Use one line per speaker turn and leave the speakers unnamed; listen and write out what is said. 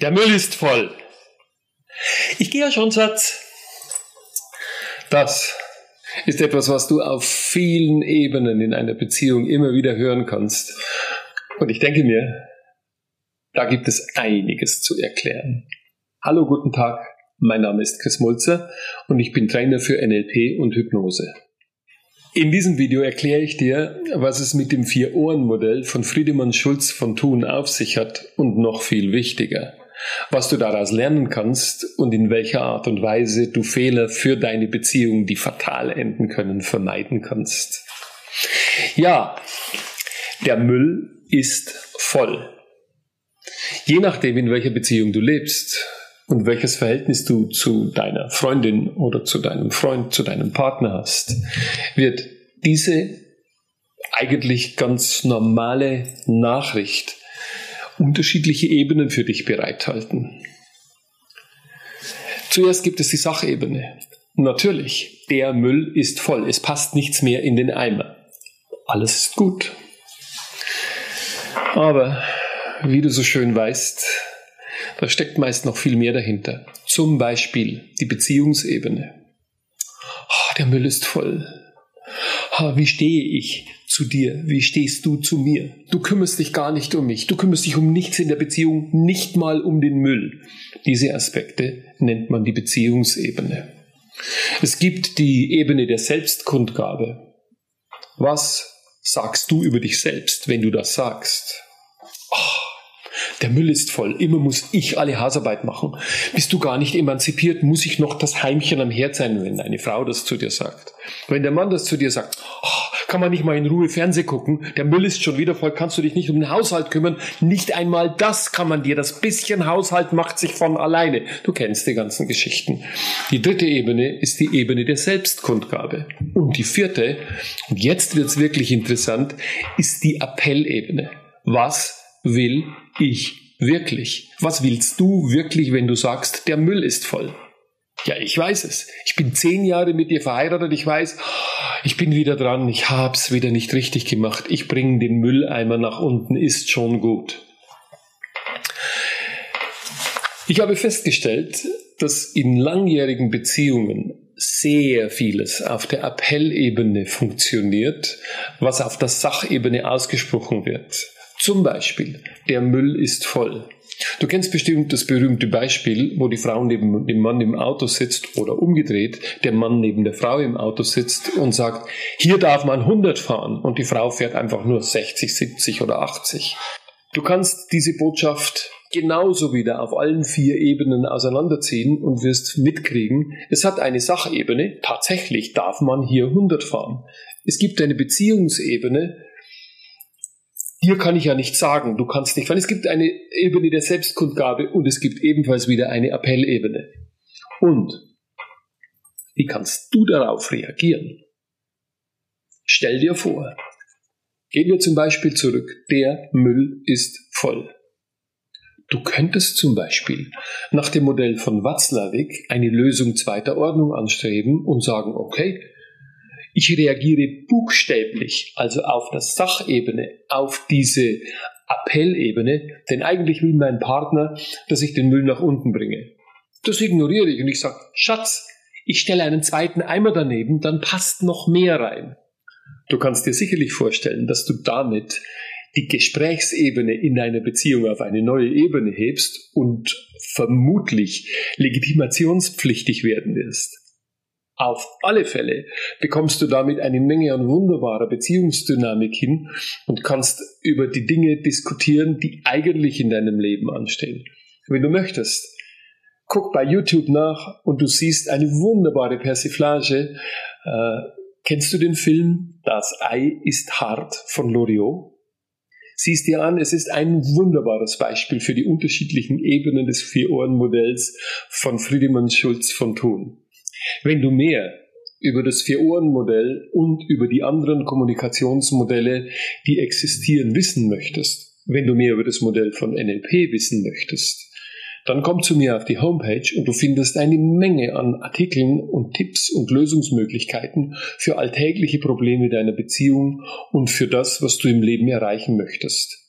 Der Müll ist voll. Ich gehe ja schon, Schatz. Das ist etwas, was du auf vielen Ebenen in einer Beziehung immer wieder hören kannst. Und ich denke mir, da gibt es einiges zu erklären. Hallo, guten Tag. Mein Name ist Chris Mulzer und ich bin Trainer für NLP und Hypnose. In diesem Video erkläre ich dir, was es mit dem Vier-Ohren-Modell von Friedemann Schulz von Thun auf sich hat und noch viel wichtiger, was du daraus lernen kannst und in welcher Art und Weise du Fehler für deine Beziehung, die fatal enden können, vermeiden kannst. Ja, der Müll ist voll. Je nachdem, in welcher Beziehung du lebst und welches Verhältnis du zu deiner Freundin oder zu deinem Freund, zu deinem Partner hast, wird diese eigentlich ganz normale Nachricht unterschiedliche Ebenen für dich bereithalten. Zuerst gibt es die Sachebene. Natürlich, der Müll ist voll, es passt nichts mehr in den Eimer. Alles ist gut. Aber, wie du so schön weißt, da steckt meist noch viel mehr dahinter. Zum Beispiel die Beziehungsebene. Oh, der Müll ist voll. Oh, wie stehe ich zu dir? Wie stehst du zu mir? Du kümmerst dich gar nicht um mich. Du kümmerst dich um nichts in der Beziehung, nicht mal um den Müll. Diese Aspekte nennt man die Beziehungsebene. Es gibt die Ebene der Selbstkundgabe. Was sagst du über dich selbst, wenn du das sagst? Der Müll ist voll. Immer muss ich alle Hausarbeit machen. Bist du gar nicht emanzipiert, muss ich noch das Heimchen am Herd sein, wenn eine Frau das zu dir sagt. Wenn der Mann das zu dir sagt, oh, kann man nicht mal in Ruhe Fernseh gucken, der Müll ist schon wieder voll, kannst du dich nicht um den Haushalt kümmern. Nicht einmal das kann man dir. Das bisschen Haushalt macht sich von alleine. Du kennst die ganzen Geschichten. Die dritte Ebene ist die Ebene der Selbstkundgabe. Und die vierte, und jetzt wird's wirklich interessant, ist die Appellebene. Was will ich wirklich? Was willst du wirklich, wenn du sagst, der Müll ist voll? Ja, ich weiß es. Ich bin zehn Jahre mit dir verheiratet. Ich weiß, ich bin wieder dran. Ich hab's wieder nicht richtig gemacht. Ich bringe den Mülleimer nach unten. Ist schon gut. Ich habe festgestellt, dass in langjährigen Beziehungen sehr vieles auf der Appellebene funktioniert, was auf der Sachebene ausgesprochen wird. Zum Beispiel, der Müll ist voll. Du kennst bestimmt das berühmte Beispiel, wo die Frau neben dem Mann im Auto sitzt oder umgedreht, der Mann neben der Frau im Auto sitzt und sagt, hier darf man 100 fahren und die Frau fährt einfach nur 60, 70 oder 80. Du kannst diese Botschaft genauso wieder auf allen vier Ebenen auseinanderziehen und wirst mitkriegen, es hat eine Sachebene, tatsächlich darf man hier 100 fahren. Es gibt eine Beziehungsebene, dir kann ich ja nicht sagen, du kannst nicht, weil es gibt eine Ebene der Selbstkundgabe und es gibt ebenfalls wieder eine Appellebene. Und wie kannst du darauf reagieren? Stell dir vor, gehen wir zum Beispiel zurück, der Müll ist voll. Du könntest zum Beispiel nach dem Modell von Watzlawick eine Lösung zweiter Ordnung anstreben und sagen, okay, ich reagiere buchstäblich, also auf der Sachebene, auf diese Appellebene, denn eigentlich will mein Partner, dass ich den Müll nach unten bringe. Das ignoriere ich und ich sage, Schatz, ich stelle einen zweiten Eimer daneben, dann passt noch mehr rein. Du kannst dir sicherlich vorstellen, dass du damit die Gesprächsebene in deiner Beziehung auf eine neue Ebene hebst und vermutlich legitimationspflichtig werden wirst. Auf alle Fälle bekommst du damit eine Menge an wunderbarer Beziehungsdynamik hin und kannst über die Dinge diskutieren, die eigentlich in deinem Leben anstehen. Wenn du möchtest, guck bei YouTube nach und du siehst eine wunderbare Persiflage. Äh, kennst du den Film Das Ei ist hart von Loriot? Siehst dir an, es ist ein wunderbares Beispiel für die unterschiedlichen Ebenen des Vier-Ohren-Modells von Friedemann Schulz von Thun. Wenn du mehr über das Vier-Ohren-Modell und über die anderen Kommunikationsmodelle, die existieren, wissen möchtest, wenn du mehr über das Modell von NLP wissen möchtest, dann komm zu mir auf die Homepage und du findest eine Menge an Artikeln und Tipps und Lösungsmöglichkeiten für alltägliche Probleme deiner Beziehung und für das, was du im Leben erreichen möchtest.